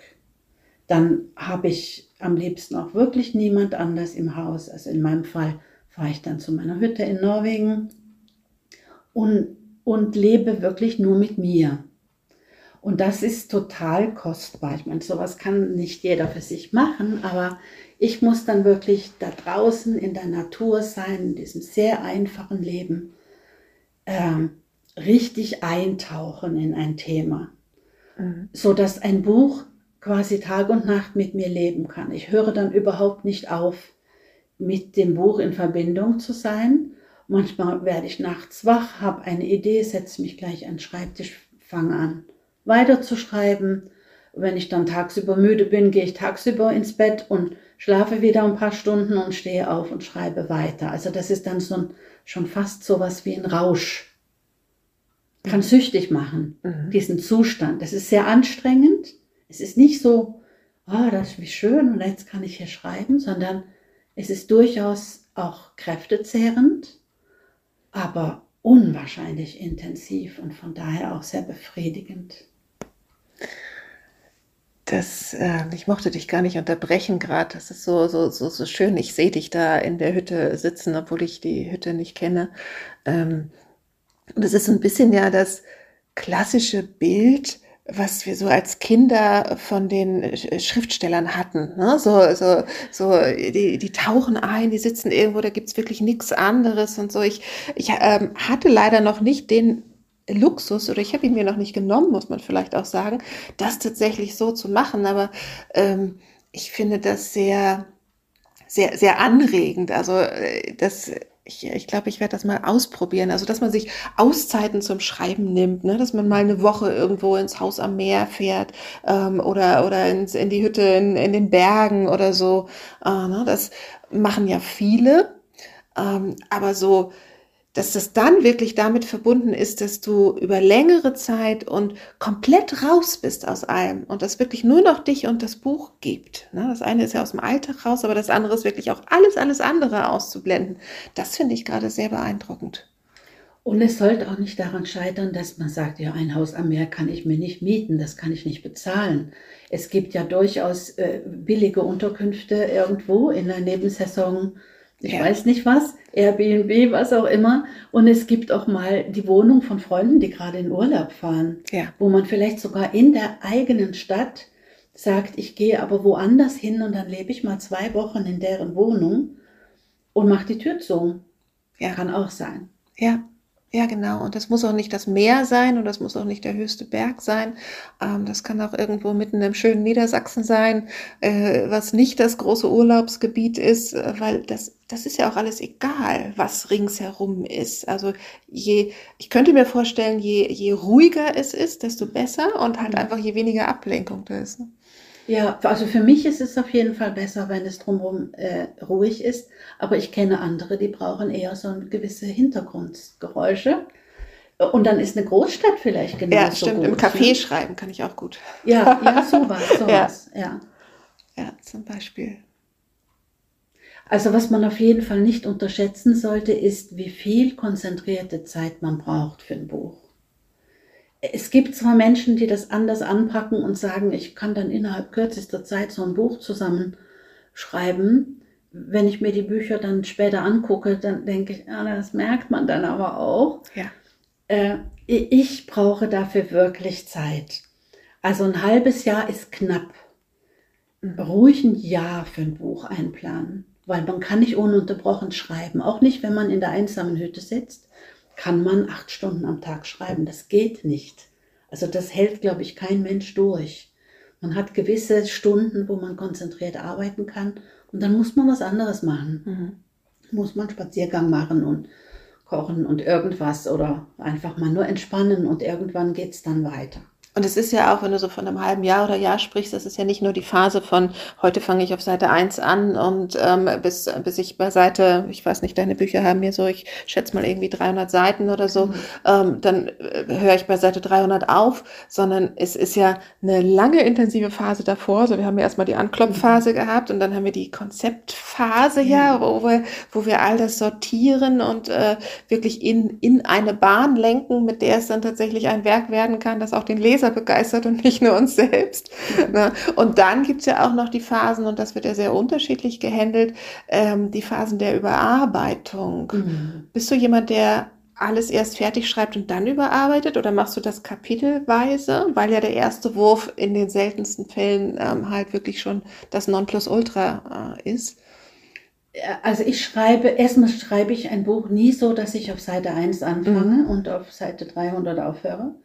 Dann habe ich am liebsten auch wirklich niemand anders im Haus. Also in meinem Fall fahre ich dann zu meiner Hütte in Norwegen und, und lebe wirklich nur mit mir. Und das ist total kostbar. Ich meine, sowas kann nicht jeder für sich machen, aber ich muss dann wirklich da draußen in der Natur sein, in diesem sehr einfachen Leben, äh, richtig eintauchen in ein Thema, mhm. so dass ein Buch quasi Tag und Nacht mit mir leben kann. Ich höre dann überhaupt nicht auf, mit dem Buch in Verbindung zu sein. Manchmal werde ich nachts wach, habe eine Idee, setze mich gleich an den Schreibtisch, fange an, weiter zu schreiben. Wenn ich dann tagsüber müde bin, gehe ich tagsüber ins Bett und schlafe wieder ein paar Stunden und stehe auf und schreibe weiter. Also das ist dann so ein, schon fast so was wie ein Rausch. Kann süchtig machen, mhm. diesen Zustand. Das ist sehr anstrengend. Es ist nicht so, ah, oh, das ist wie schön und jetzt kann ich hier schreiben, sondern es ist durchaus auch kräftezehrend, aber unwahrscheinlich intensiv und von daher auch sehr befriedigend. Das, äh, ich mochte dich gar nicht unterbrechen gerade. Das ist so, so, so, so schön. Ich sehe dich da in der Hütte sitzen, obwohl ich die Hütte nicht kenne. Ähm, und es ist ein bisschen ja das klassische Bild, was wir so als Kinder von den Schriftstellern hatten. Ne? So, so, so die, die tauchen ein, die sitzen irgendwo, da gibt's wirklich nichts anderes und so. Ich, ich ähm, hatte leider noch nicht den Luxus oder ich habe ihn mir noch nicht genommen, muss man vielleicht auch sagen, das tatsächlich so zu machen. Aber ähm, ich finde das sehr, sehr, sehr anregend. Also äh, das ich, ich glaube, ich werde das mal ausprobieren. Also, dass man sich Auszeiten zum Schreiben nimmt, ne? dass man mal eine Woche irgendwo ins Haus am Meer fährt ähm, oder, oder ins, in die Hütte in, in den Bergen oder so. Äh, ne? Das machen ja viele. Ähm, aber so dass das dann wirklich damit verbunden ist, dass du über längere Zeit und komplett raus bist aus allem und das wirklich nur noch dich und das Buch gibt. Ne? Das eine ist ja aus dem Alltag raus, aber das andere ist wirklich auch alles, alles andere auszublenden. Das finde ich gerade sehr beeindruckend. Und es sollte auch nicht daran scheitern, dass man sagt, ja, ein Haus am Meer kann ich mir nicht mieten, das kann ich nicht bezahlen. Es gibt ja durchaus äh, billige Unterkünfte irgendwo in der Nebensaison ich ja. weiß nicht was, Airbnb, was auch immer. Und es gibt auch mal die Wohnung von Freunden, die gerade in Urlaub fahren, ja. wo man vielleicht sogar in der eigenen Stadt sagt, ich gehe aber woanders hin und dann lebe ich mal zwei Wochen in deren Wohnung und mache die Tür zu. Ja. Kann auch sein. Ja. Ja, genau. Und das muss auch nicht das Meer sein und das muss auch nicht der höchste Berg sein. Ähm, das kann auch irgendwo mitten im schönen Niedersachsen sein, äh, was nicht das große Urlaubsgebiet ist, äh, weil das, das ist ja auch alles egal, was ringsherum ist. Also je, ich könnte mir vorstellen, je, je ruhiger es ist, desto besser und halt mhm. einfach je weniger Ablenkung da ist. Ne? Ja, also für mich ist es auf jeden Fall besser, wenn es drumherum äh, ruhig ist. Aber ich kenne andere, die brauchen eher so gewisse Hintergrundgeräusche. Und dann ist eine Großstadt vielleicht genau Ja, stimmt. Gut, Im Café ne? schreiben kann ich auch gut. Ja, ja, sowas, sowas, ja. ja. Ja, zum Beispiel. Also was man auf jeden Fall nicht unterschätzen sollte, ist, wie viel konzentrierte Zeit man braucht für ein Buch es gibt zwar Menschen, die das anders anpacken und sagen, ich kann dann innerhalb kürzester Zeit so ein Buch zusammenschreiben. Wenn ich mir die Bücher dann später angucke, dann denke ich, ah, das merkt man dann aber auch. Ja. Äh, ich brauche dafür wirklich Zeit. Also ein halbes Jahr ist knapp. Mhm. Ruhig ein Jahr für ein Buch einplanen, weil man kann nicht ununterbrochen schreiben, auch nicht, wenn man in der einsamen Hütte sitzt kann man acht Stunden am Tag schreiben. Das geht nicht. Also das hält, glaube ich, kein Mensch durch. Man hat gewisse Stunden, wo man konzentriert arbeiten kann und dann muss man was anderes machen. Mhm. Muss man Spaziergang machen und kochen und irgendwas oder einfach mal nur entspannen und irgendwann geht es dann weiter. Und es ist ja auch, wenn du so von einem halben Jahr oder Jahr sprichst, das ist ja nicht nur die Phase von heute fange ich auf Seite 1 an und ähm, bis, bis ich bei Seite, ich weiß nicht, deine Bücher haben mir so, ich schätze mal irgendwie 300 Seiten oder so, mhm. ähm, dann äh, höre ich bei Seite 300 auf, sondern es ist ja eine lange intensive Phase davor. So, wir haben ja erstmal die Anklopfphase mhm. gehabt und dann haben wir die Konzeptphase ja, wo wir, wo wir all das sortieren und äh, wirklich in, in eine Bahn lenken, mit der es dann tatsächlich ein Werk werden kann, das auch den Leser Leser begeistert und nicht nur uns selbst. Ne? Und dann gibt es ja auch noch die Phasen, und das wird ja sehr unterschiedlich gehandelt, ähm, die Phasen der Überarbeitung. Mhm. Bist du jemand, der alles erst fertig schreibt und dann überarbeitet oder machst du das kapitelweise, weil ja der erste Wurf in den seltensten Fällen ähm, halt wirklich schon das Nonplusultra äh, ist? Also ich schreibe, erstmal schreibe ich ein Buch nie so, dass ich auf Seite 1 anfange mhm. und auf Seite 300 aufhöre,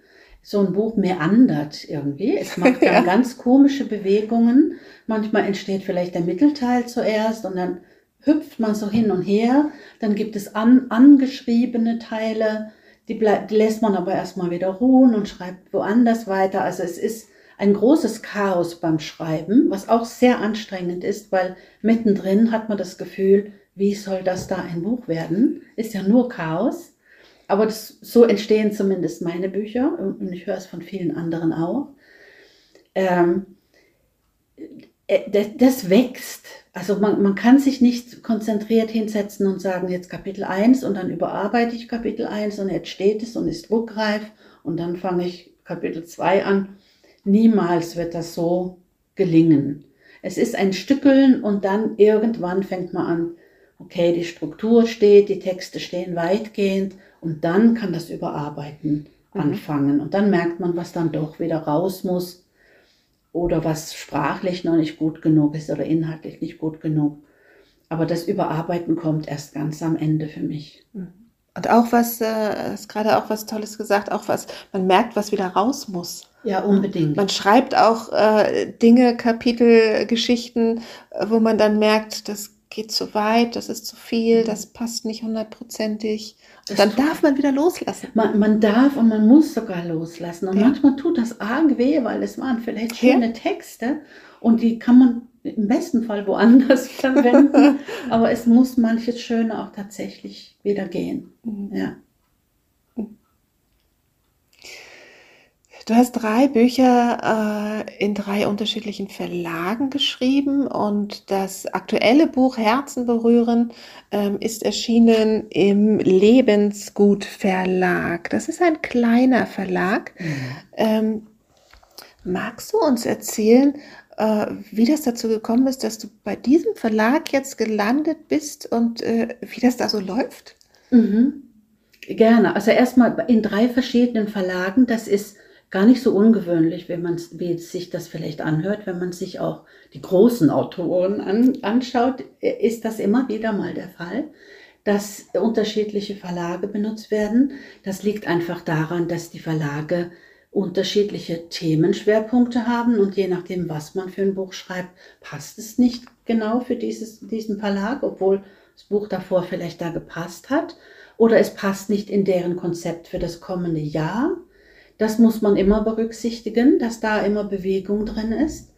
so ein Buch meandert irgendwie. Es macht dann ja. ganz komische Bewegungen. Manchmal entsteht vielleicht der Mittelteil zuerst und dann hüpft man so hin und her. Dann gibt es an, angeschriebene Teile, die, bleib, die lässt man aber erstmal wieder ruhen und schreibt woanders weiter. Also es ist ein großes Chaos beim Schreiben, was auch sehr anstrengend ist, weil mittendrin hat man das Gefühl, wie soll das da ein Buch werden? Ist ja nur Chaos. Aber das, so entstehen zumindest meine Bücher und ich höre es von vielen anderen auch. Ähm, äh, das, wächst. Also man, man kann sich nicht konzentriert hinsetzen und sagen, jetzt Kapitel 1 und dann überarbeite ich Kapitel 1 und jetzt steht es und ist druckreif und dann fange ich Kapitel 2 an. Niemals wird das so gelingen. Es ist ein Stückeln und dann irgendwann fängt man an, okay, die Struktur steht, die Texte stehen weitgehend und dann kann das Überarbeiten mhm. anfangen. Und dann merkt man, was dann doch wieder raus muss oder was sprachlich noch nicht gut genug ist oder inhaltlich nicht gut genug. Aber das Überarbeiten kommt erst ganz am Ende für mich. Mhm. Und auch was, äh, hast gerade auch was Tolles gesagt, auch was, man merkt, was wieder raus muss. Ja, unbedingt. Man schreibt auch äh, Dinge, Kapitel, Geschichten, wo man dann merkt, das geht zu weit, das ist zu viel, mhm. das passt nicht hundertprozentig. Dann darf man wieder loslassen. Man, man, darf und man muss sogar loslassen. Und ja. manchmal tut das arg weh, weil es waren vielleicht schöne ja. Texte und die kann man im besten Fall woanders verwenden. aber es muss manches Schöne auch tatsächlich wieder gehen. Mhm. Ja. Du hast drei Bücher äh, in drei unterschiedlichen Verlagen geschrieben und das aktuelle Buch Herzen berühren ähm, ist erschienen im Lebensgut Verlag. Das ist ein kleiner Verlag. Mhm. Ähm, magst du uns erzählen, äh, wie das dazu gekommen ist, dass du bei diesem Verlag jetzt gelandet bist und äh, wie das da so läuft? Mhm. Gerne. Also erstmal in drei verschiedenen Verlagen. Das ist gar nicht so ungewöhnlich, wenn man wie sich das vielleicht anhört, wenn man sich auch die großen Autoren an, anschaut, ist das immer wieder mal der Fall, dass unterschiedliche Verlage benutzt werden. Das liegt einfach daran, dass die Verlage unterschiedliche Themenschwerpunkte haben und je nachdem, was man für ein Buch schreibt, passt es nicht genau für dieses, diesen Verlag, obwohl das Buch davor vielleicht da gepasst hat oder es passt nicht in deren Konzept für das kommende Jahr das muss man immer berücksichtigen, dass da immer Bewegung drin ist.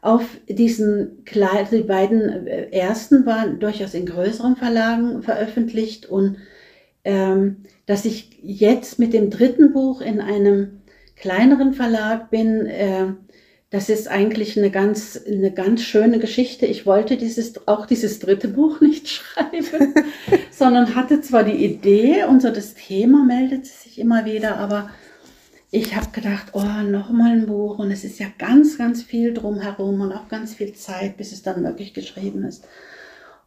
Auf diesen kleinen, die beiden äh, ersten waren durchaus in größeren Verlagen veröffentlicht und ähm, dass ich jetzt mit dem dritten Buch in einem kleineren Verlag bin, äh, das ist eigentlich eine ganz, eine ganz schöne Geschichte. Ich wollte dieses, auch dieses dritte Buch nicht schreiben, sondern hatte zwar die Idee und so das Thema meldet sich immer wieder, aber ich habe gedacht, oh, nochmal ein Buch und es ist ja ganz, ganz viel drumherum und auch ganz viel Zeit, bis es dann wirklich geschrieben ist.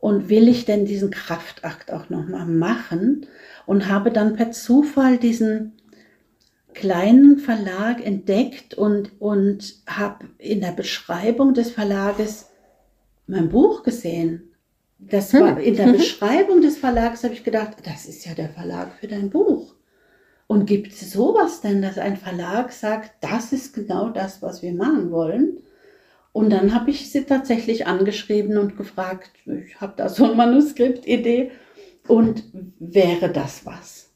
Und will ich denn diesen Kraftakt auch nochmal machen? Und habe dann per Zufall diesen kleinen Verlag entdeckt und, und habe in der Beschreibung des Verlages mein Buch gesehen. Das war hm. in der Beschreibung des Verlags habe ich gedacht, das ist ja der Verlag für dein Buch. Und gibt es sowas denn, dass ein Verlag sagt, das ist genau das, was wir machen wollen? Und dann habe ich sie tatsächlich angeschrieben und gefragt, ich habe da so eine Manuskriptidee und wäre das was?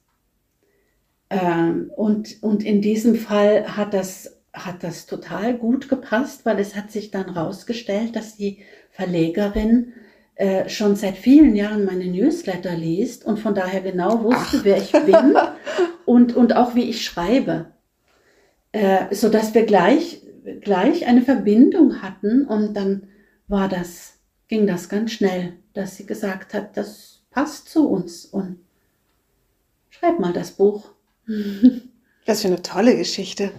Ähm, und, und in diesem Fall hat das, hat das total gut gepasst, weil es hat sich dann rausgestellt, dass die Verlegerin äh, schon seit vielen Jahren meine Newsletter liest und von daher genau wusste, Ach. wer ich bin und, und auch wie ich schreibe. Äh, so dass wir gleich, gleich eine Verbindung hatten und dann war das, ging das ganz schnell, dass sie gesagt hat, das passt zu uns und schreib mal das Buch. Das für eine tolle Geschichte.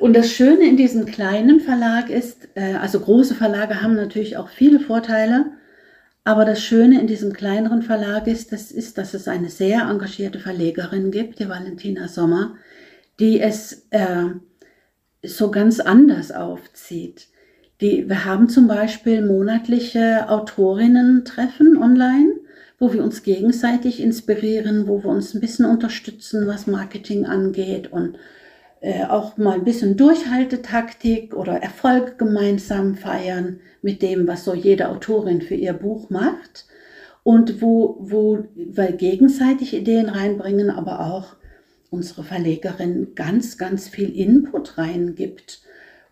Und das Schöne in diesem kleinen Verlag ist, äh, also große Verlage haben natürlich auch viele Vorteile, aber das Schöne in diesem kleineren Verlag ist, das ist, dass es eine sehr engagierte Verlegerin gibt, die Valentina Sommer, die es äh, so ganz anders aufzieht. Die, wir haben zum Beispiel monatliche Autorinnen-Treffen online, wo wir uns gegenseitig inspirieren, wo wir uns ein bisschen unterstützen, was Marketing angeht und äh, auch mal ein bisschen Durchhaltetaktik oder Erfolg gemeinsam feiern mit dem, was so jede Autorin für ihr Buch macht. Und wo, wo wir gegenseitig Ideen reinbringen, aber auch unsere Verlegerin ganz, ganz viel Input reingibt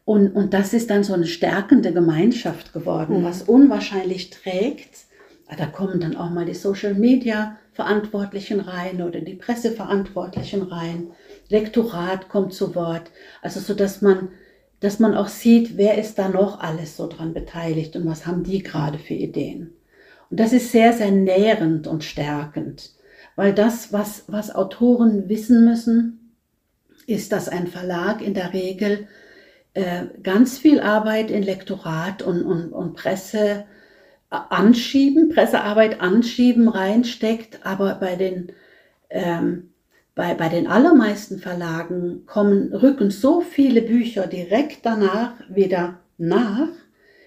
Und, und das ist dann so eine stärkende Gemeinschaft geworden, mhm. was unwahrscheinlich trägt. Da kommen dann auch mal die Social Media Verantwortlichen rein oder die Presseverantwortlichen rein. Lektorat kommt zu Wort. Also so, dass man, dass man auch sieht, wer ist da noch alles so dran beteiligt und was haben die gerade für Ideen. Und das ist sehr, sehr nährend und stärkend, weil das, was, was Autoren wissen müssen, ist, dass ein Verlag in der Regel äh, ganz viel Arbeit in Lektorat und, und, und Presse äh, anschieben, Pressearbeit anschieben reinsteckt, aber bei den, ähm, bei, bei den allermeisten Verlagen kommen, rücken so viele Bücher direkt danach wieder nach,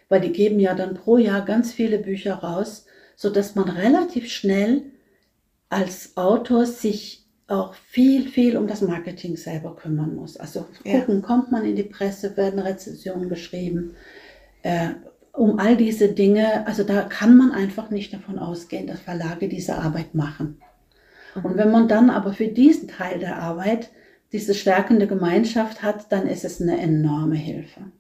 weil die geben ja dann pro Jahr ganz viele Bücher raus, so dass man relativ schnell als Autor sich auch viel, viel um das Marketing selber kümmern muss. Also gucken, ja. kommt man in die Presse, werden Rezensionen geschrieben, äh, um all diese Dinge, also da kann man einfach nicht davon ausgehen, dass Verlage diese Arbeit machen. Mhm. Und wenn man dann aber für diesen Teil der Arbeit diese stärkende Gemeinschaft hat, dann ist es eine enorme Hilfe.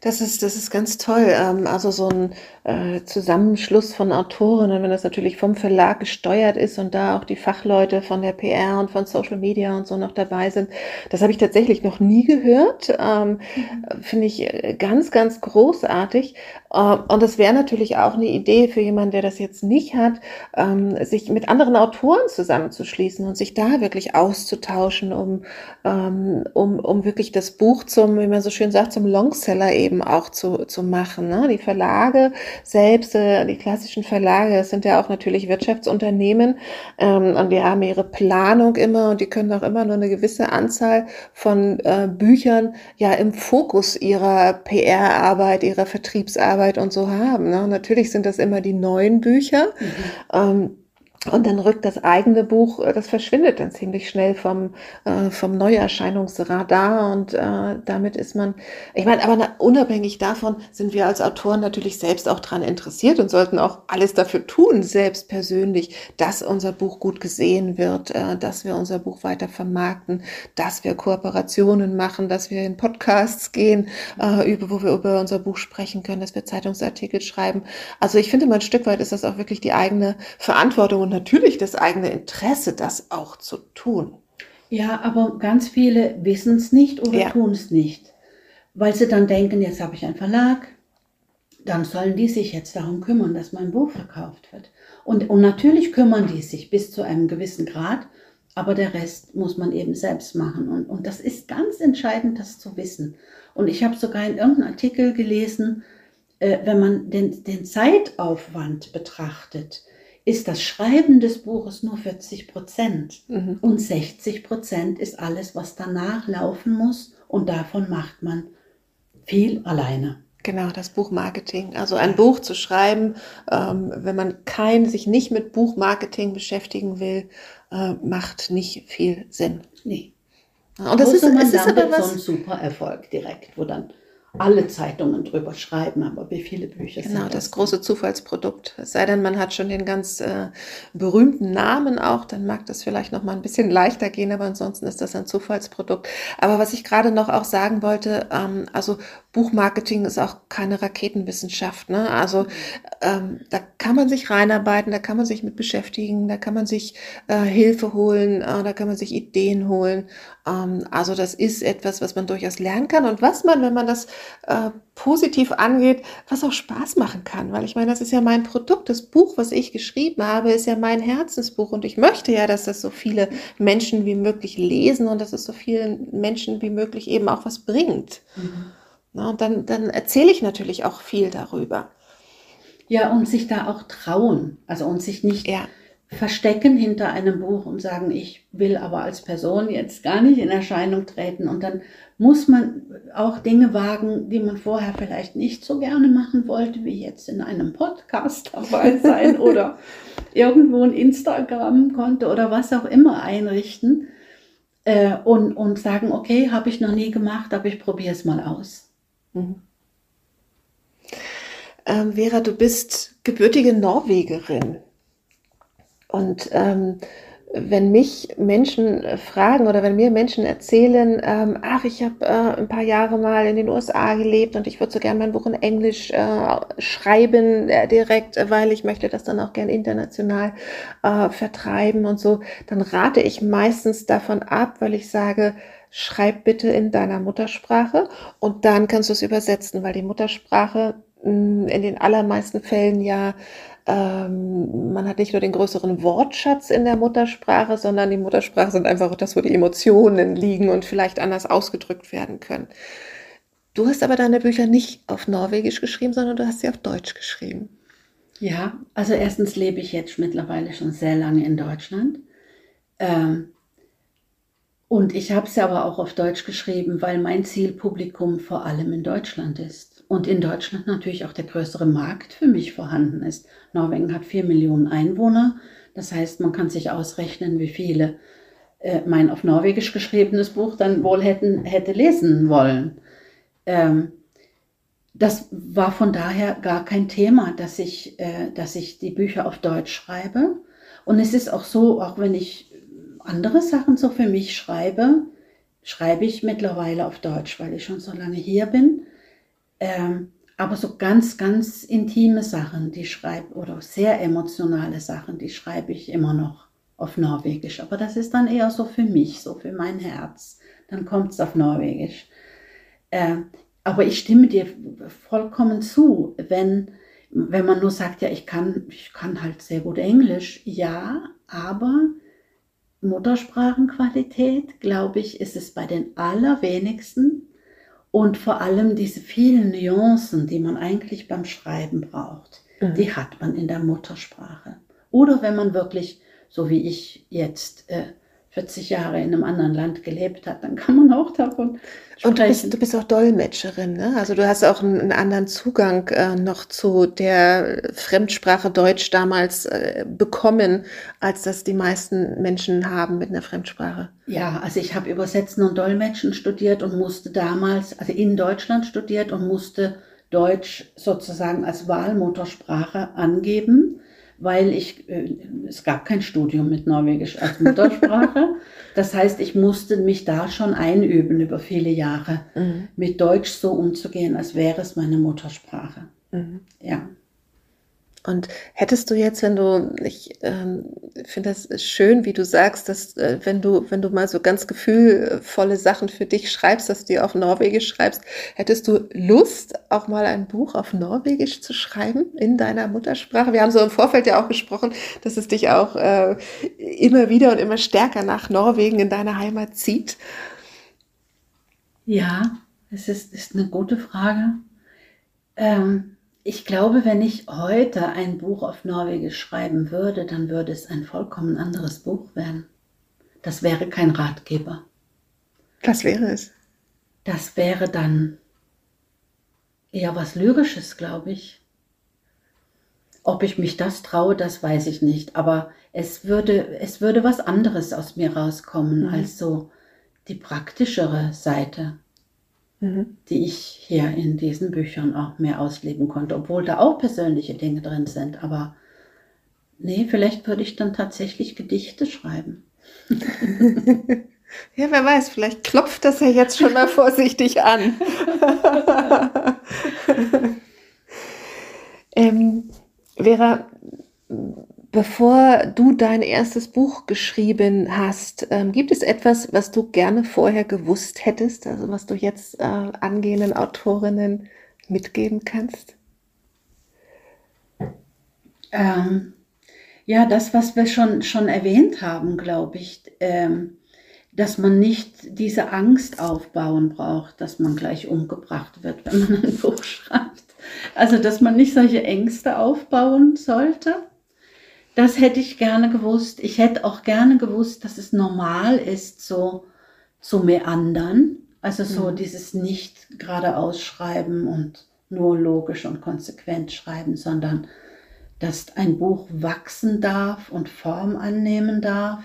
Das ist, das ist ganz toll. Ähm, also so ein äh, Zusammenschluss von Autoren, wenn das natürlich vom Verlag gesteuert ist und da auch die Fachleute von der PR und von Social Media und so noch dabei sind. Das habe ich tatsächlich noch nie gehört. Ähm, mhm. Finde ich äh, ganz, ganz großartig. Äh, und das wäre natürlich auch eine Idee für jemanden, der das jetzt nicht hat, ähm, sich mit anderen Autoren zusammenzuschließen und sich da wirklich auszutauschen, um, um, um wirklich das Buch zum, wie man so schön sagt, zum Longseller eben eben auch zu, zu machen. Ne? Die Verlage selbst, äh, die klassischen Verlage, das sind ja auch natürlich Wirtschaftsunternehmen ähm, und die haben ihre Planung immer und die können auch immer nur eine gewisse Anzahl von äh, Büchern ja im Fokus ihrer PR-Arbeit, ihrer Vertriebsarbeit und so haben. Ne? Natürlich sind das immer die neuen Bücher. Mhm. Ähm, und dann rückt das eigene Buch, äh, das verschwindet dann ziemlich schnell vom, äh, vom Neuerscheinungsradar und äh, damit ist man, ich meine, aber na, unabhängig davon sind wir als Autoren natürlich selbst auch dran interessiert und sollten auch alles dafür tun, selbst persönlich, dass unser Buch gut gesehen wird, äh, dass wir unser Buch weiter vermarkten, dass wir Kooperationen machen, dass wir in Podcasts gehen, äh, über, wo wir über unser Buch sprechen können, dass wir Zeitungsartikel schreiben. Also ich finde, mal ein Stück weit ist das auch wirklich die eigene Verantwortung und natürlich das eigene Interesse, das auch zu tun. Ja, aber ganz viele wissen es nicht oder ja. tun es nicht, weil sie dann denken, jetzt habe ich einen Verlag, dann sollen die sich jetzt darum kümmern, dass mein Buch verkauft wird. Und, und natürlich kümmern die sich bis zu einem gewissen Grad, aber der Rest muss man eben selbst machen. Und, und das ist ganz entscheidend, das zu wissen. Und ich habe sogar in irgendeinem Artikel gelesen, äh, wenn man den, den Zeitaufwand betrachtet, ist das Schreiben des Buches nur 40 Prozent mhm. und 60 Prozent ist alles, was danach laufen muss und davon macht man viel alleine. Genau, das Buchmarketing. Also ein Buch zu schreiben, ähm, wenn man kein, sich nicht mit Buchmarketing beschäftigen will, äh, macht nicht viel Sinn. Nee. Und das Außer ist, man es ist aber was, so ein super Erfolg direkt, wo dann alle Zeitungen drüber schreiben, aber wie viele Bücher genau, sind das? das große Zufallsprodukt. Es sei denn, man hat schon den ganz äh, berühmten Namen auch, dann mag das vielleicht noch mal ein bisschen leichter gehen, aber ansonsten ist das ein Zufallsprodukt. Aber was ich gerade noch auch sagen wollte, ähm, also Buchmarketing ist auch keine Raketenwissenschaft. Ne? Also ähm, da kann man sich reinarbeiten, da kann man sich mit beschäftigen, da kann man sich äh, Hilfe holen, äh, da kann man sich Ideen holen. Ähm, also das ist etwas, was man durchaus lernen kann und was man, wenn man das äh, positiv angeht, was auch Spaß machen kann. Weil ich meine, das ist ja mein Produkt. Das Buch, was ich geschrieben habe, ist ja mein Herzensbuch und ich möchte ja, dass das so viele Menschen wie möglich lesen und dass es so vielen Menschen wie möglich eben auch was bringt. Mhm. Na, und dann, dann erzähle ich natürlich auch viel darüber. Ja, und sich da auch trauen. Also und sich nicht ja verstecken hinter einem Buch und sagen, ich will aber als Person jetzt gar nicht in Erscheinung treten. Und dann muss man auch Dinge wagen, die man vorher vielleicht nicht so gerne machen wollte, wie jetzt in einem Podcast dabei sein oder irgendwo ein Instagram-Konto oder was auch immer einrichten äh, und, und sagen, okay, habe ich noch nie gemacht, aber ich probiere es mal aus. Mhm. Ähm, Vera, du bist gebürtige Norwegerin. Und ähm, wenn mich Menschen fragen oder wenn mir Menschen erzählen, ähm, ach, ich habe äh, ein paar Jahre mal in den USA gelebt und ich würde so gerne mein Buch in Englisch äh, schreiben äh, direkt, weil ich möchte das dann auch gern international äh, vertreiben und so, dann rate ich meistens davon ab, weil ich sage, schreib bitte in deiner Muttersprache und dann kannst du es übersetzen, weil die Muttersprache mm, in den allermeisten Fällen ja ähm, man hat nicht nur den größeren Wortschatz in der Muttersprache, sondern die Muttersprache sind einfach das, wo die Emotionen liegen und vielleicht anders ausgedrückt werden können. Du hast aber deine Bücher nicht auf Norwegisch geschrieben, sondern du hast sie auf Deutsch geschrieben. Ja, also erstens lebe ich jetzt mittlerweile schon sehr lange in Deutschland. Ähm, und ich habe sie aber auch auf Deutsch geschrieben, weil mein Zielpublikum vor allem in Deutschland ist. Und in Deutschland natürlich auch der größere Markt für mich vorhanden ist. Norwegen hat vier Millionen Einwohner. Das heißt, man kann sich ausrechnen, wie viele äh, mein auf Norwegisch geschriebenes Buch dann wohl hätten, hätte lesen wollen. Ähm, das war von daher gar kein Thema, dass ich, äh, dass ich die Bücher auf Deutsch schreibe. Und es ist auch so, auch wenn ich andere Sachen so für mich schreibe, schreibe ich mittlerweile auf Deutsch, weil ich schon so lange hier bin. Ähm, aber so ganz, ganz intime Sachen, die schreibe, oder sehr emotionale Sachen, die schreibe ich immer noch auf Norwegisch. Aber das ist dann eher so für mich, so für mein Herz. Dann kommt es auf Norwegisch. Äh, aber ich stimme dir vollkommen zu, wenn, wenn man nur sagt, ja, ich kann, ich kann halt sehr gut Englisch. Ja, aber Muttersprachenqualität, glaube ich, ist es bei den allerwenigsten und vor allem diese vielen Nuancen, die man eigentlich beim Schreiben braucht, mhm. die hat man in der Muttersprache. Oder wenn man wirklich, so wie ich jetzt, äh, 40 Jahre in einem anderen Land gelebt hat, dann kann man auch davon sprechen. Und du bist, du bist auch Dolmetscherin, ne? Also du hast auch einen, einen anderen Zugang äh, noch zu der Fremdsprache Deutsch damals äh, bekommen, als das die meisten Menschen haben mit einer Fremdsprache. Ja, also ich habe Übersetzen und Dolmetschen studiert und musste damals, also in Deutschland studiert und musste Deutsch sozusagen als Wahlmuttersprache angeben weil ich, äh, es gab kein Studium mit Norwegisch als Muttersprache. das heißt, ich musste mich da schon einüben über viele Jahre, mhm. mit Deutsch so umzugehen, als wäre es meine Muttersprache. Mhm. Ja. Und hättest du jetzt, wenn du, ich ähm, finde das schön, wie du sagst, dass äh, wenn du, wenn du mal so ganz gefühlvolle Sachen für dich schreibst, dass du die auf Norwegisch schreibst, hättest du Lust, auch mal ein Buch auf Norwegisch zu schreiben in deiner Muttersprache? Wir haben so im Vorfeld ja auch gesprochen, dass es dich auch äh, immer wieder und immer stärker nach Norwegen in deine Heimat zieht. Ja, es ist, ist eine gute Frage. Ähm, ich glaube, wenn ich heute ein Buch auf Norwegisch schreiben würde, dann würde es ein vollkommen anderes Buch werden. Das wäre kein Ratgeber. Was wäre es? Das wäre dann eher was Lyrisches, glaube ich. Ob ich mich das traue, das weiß ich nicht. Aber es würde, es würde was anderes aus mir rauskommen mhm. als so die praktischere Seite mhm. die ich hier in diesen Büchern auch mehr ausleben konnte, obwohl da auch persönliche Dinge drin sind. Aber nee, vielleicht würde ich dann tatsächlich Gedichte schreiben. ja, wer weiß, vielleicht klopft das ja jetzt schon mal vorsichtig an. ähm, Vera, Bevor du dein erstes Buch geschrieben hast, ähm, gibt es etwas, was du gerne vorher gewusst hättest, also was du jetzt äh, angehenden Autorinnen mitgeben kannst? Ähm, ja, das, was wir schon, schon erwähnt haben, glaube ich, ähm, dass man nicht diese Angst aufbauen braucht, dass man gleich umgebracht wird, wenn man ein Buch schreibt. Also, dass man nicht solche Ängste aufbauen sollte das hätte ich gerne gewusst. Ich hätte auch gerne gewusst, dass es normal ist, so zu meandern. Also so mhm. dieses nicht geradeaus schreiben und nur logisch und konsequent schreiben, sondern dass ein Buch wachsen darf und Form annehmen darf.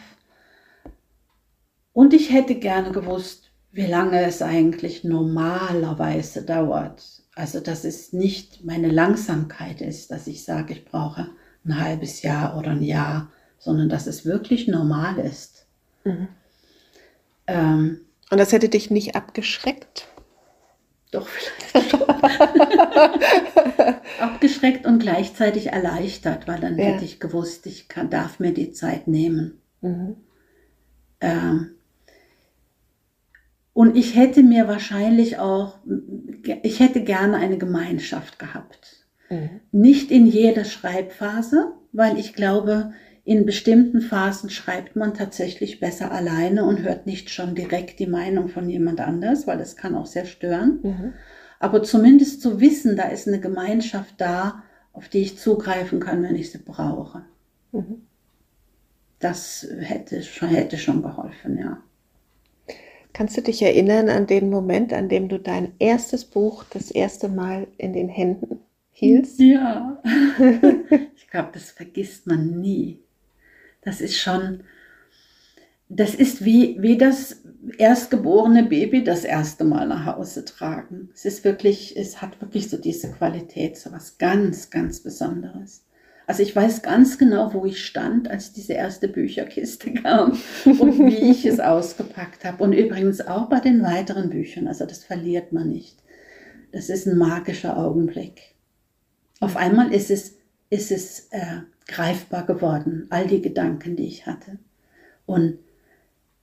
Und ich hätte gerne gewusst, wie lange es eigentlich normalerweise dauert. Also dass es nicht meine Langsamkeit ist, dass ich sage, ich brauche ein halbes Jahr oder ein Jahr, sondern dass es wirklich normal ist. Mhm. Ähm, Und das hätte dich nicht abgeschreckt? doch vielleicht schon. Abgeschreckt und gleichzeitig erleichtert, weil dann Ja. hätte ich gewusst, ich kann, darf mir die Zeit nehmen. Mhm. Ähm, und ich hätte mir wahrscheinlich auch, ich hätte gerne eine Gemeinschaft gehabt. Mhm. Nicht in jeder Schreibphase, weil ich glaube, in bestimmten Phasen schreibt man tatsächlich besser alleine und hört nicht schon direkt die Meinung von jemand anders, weil das kann auch sehr stören. Mhm. Aber zumindest zu wissen, da ist eine Gemeinschaft da, auf die ich zugreifen kann, wenn ich sie brauche. Mhm. Das hätte schon, hätte schon geholfen, ja. Kannst du dich erinnern an den Moment, an dem du dein erstes Buch das erste Mal in den Händen hieltst? Ja. ich glaube, das vergisst man nie. Das ist schon, das ist wie, wie das erstgeborene Baby das erste Mal nach Hause tragen. Es ist wirklich, es hat wirklich so diese Qualität, so was ganz, ganz Besonderes. Also ich weiß ganz genau, wo ich stand, als diese erste Bücherkiste kam und wie ich es ausgepackt habe. Und übrigens auch bei den weiteren Büchern. Also das verliert man nicht. Das ist ein magischer Augenblick. Auf einmal ist es, ist es äh, greifbar geworden, all die Gedanken, die ich hatte. Und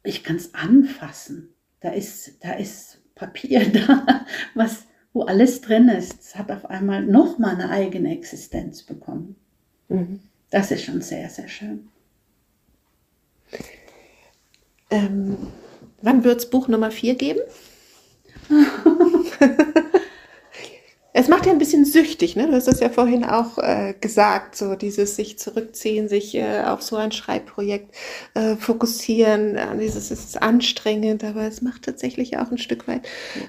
ich kann es anfassen. Da ist, da ist Papier da, was, wo alles drin ist. Es hat auf einmal nochmal eine eigene Existenz bekommen. Mhm. Das ist schon sehr, sehr schön. Ähm, wann wird es Buch Nummer 4 geben? es macht ja ein bisschen süchtig, ne? Du hast es ja vorhin auch äh, gesagt, so dieses sich zurückziehen, sich äh, auf so ein Schreibprojekt äh, fokussieren, äh, dieses es ist anstrengend, aber es macht tatsächlich auch ein Stück weit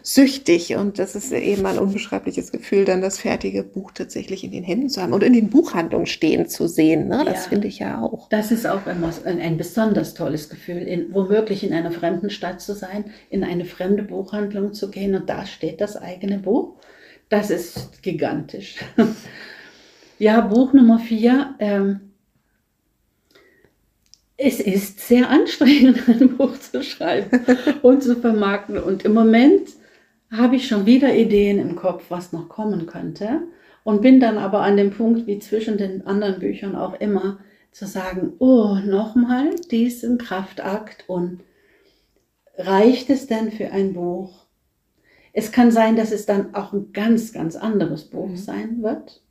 süchtig und das ist eben ein unbeschreibliches Gefühl, dann das fertige Buch tatsächlich in den Händen zu haben und in den Buchhandlungen stehen zu sehen, ne? Das Ja. finde ich ja auch. Das ist auch immer ein, ein besonders tolles Gefühl, in, womöglich in einer fremden Stadt zu sein, in eine fremde Buchhandlung zu gehen und da steht das eigene Buch. Das ist gigantisch. ja, Buch Nummer vier. Ähm, es ist sehr anstrengend, ein Buch zu schreiben und zu vermarkten. Und im Moment habe ich schon wieder Ideen im Kopf, was noch kommen könnte. Und bin dann aber an dem Punkt, wie zwischen den anderen Büchern auch immer, zu sagen, oh, nochmal diesen Kraftakt und reicht es denn für ein Buch? Es kann sein, dass es dann auch ein ganz, ganz anderes Buch Mhm. sein wird.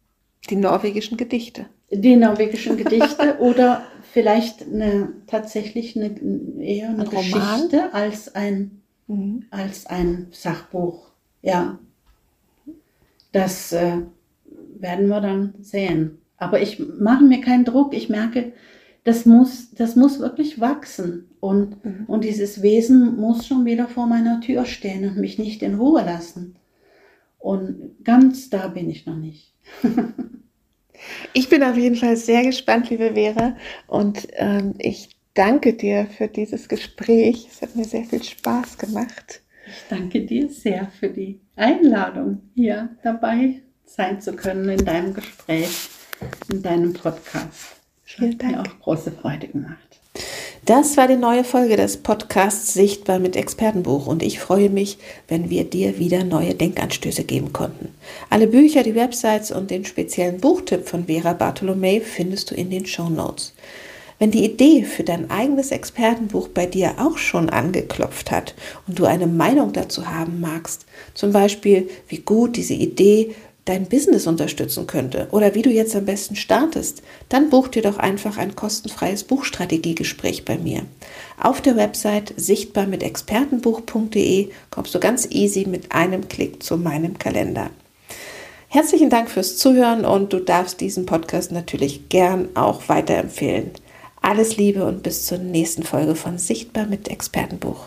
Die norwegischen Gedichte. Die norwegischen Gedichte oder vielleicht eine, tatsächlich eine, eher eine Ein Roman? Geschichte als ein, Mhm. als ein Sachbuch. Ja, das äh, werden wir dann sehen. Aber ich mache mir keinen Druck. Ich merke, das muss, das muss wirklich wachsen. Und, Mhm. und dieses Wesen muss schon wieder vor meiner Tür stehen und mich nicht in Ruhe lassen. Und ganz da bin ich noch nicht. Ich bin auf jeden Fall sehr gespannt, liebe Vera, und ähm, ich danke dir für dieses Gespräch. Es hat mir sehr viel Spaß gemacht. Ich danke dir sehr für die Einladung, hier dabei sein zu können in deinem Gespräch, in deinem Podcast. Vielen Hat mir Dank. auch große Freude gemacht. Das war die neue Folge des Podcasts Sichtbar mit Expertenbuch und ich freue mich, wenn wir dir wieder neue Denkanstöße geben konnten. Alle Bücher, die Websites und den speziellen Buchtipp von Vera Bartolomei findest du in den Show Notes. Wenn die Idee für dein eigenes Expertenbuch bei dir auch schon angeklopft hat und du eine Meinung dazu haben magst, zum Beispiel wie gut diese Idee dein Business unterstützen könnte oder wie du jetzt am besten startest, dann buch dir doch einfach ein kostenfreies Buchstrategiegespräch bei mir. Auf der Website sichtbar mit expertenbuch.de kommst du ganz easy mit einem Klick zu meinem Kalender. Herzlichen Dank fürs Zuhören und du darfst diesen Podcast natürlich gern auch weiterempfehlen. Alles Liebe und bis zur nächsten Folge von Sichtbar mit Expertenbuch.